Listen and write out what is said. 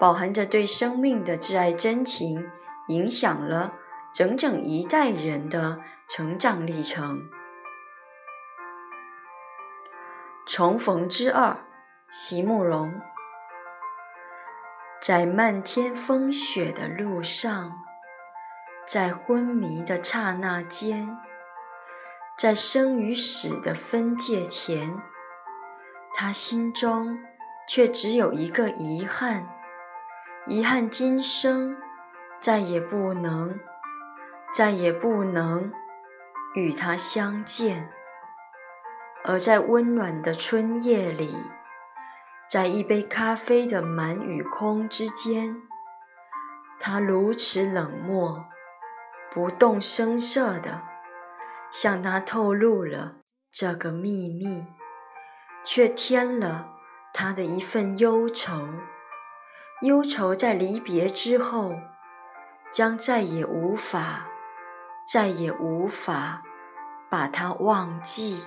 饱含着对生命的挚爱真情，影响了整整一代人的。成长历程，重逢之二，席慕容。在漫天风雪的路上，在昏迷的刹那间，在生与死的分界前，他心中却只有一个遗憾：遗憾今生再也不能，再也不能。与他相见，而在温暖的春夜里，在一杯咖啡的满与空之间，他如此冷漠、不动声色地向他透露了这个秘密，却添了他的一份忧愁。忧愁在离别之后，将再也无法。再也无法把它忘记。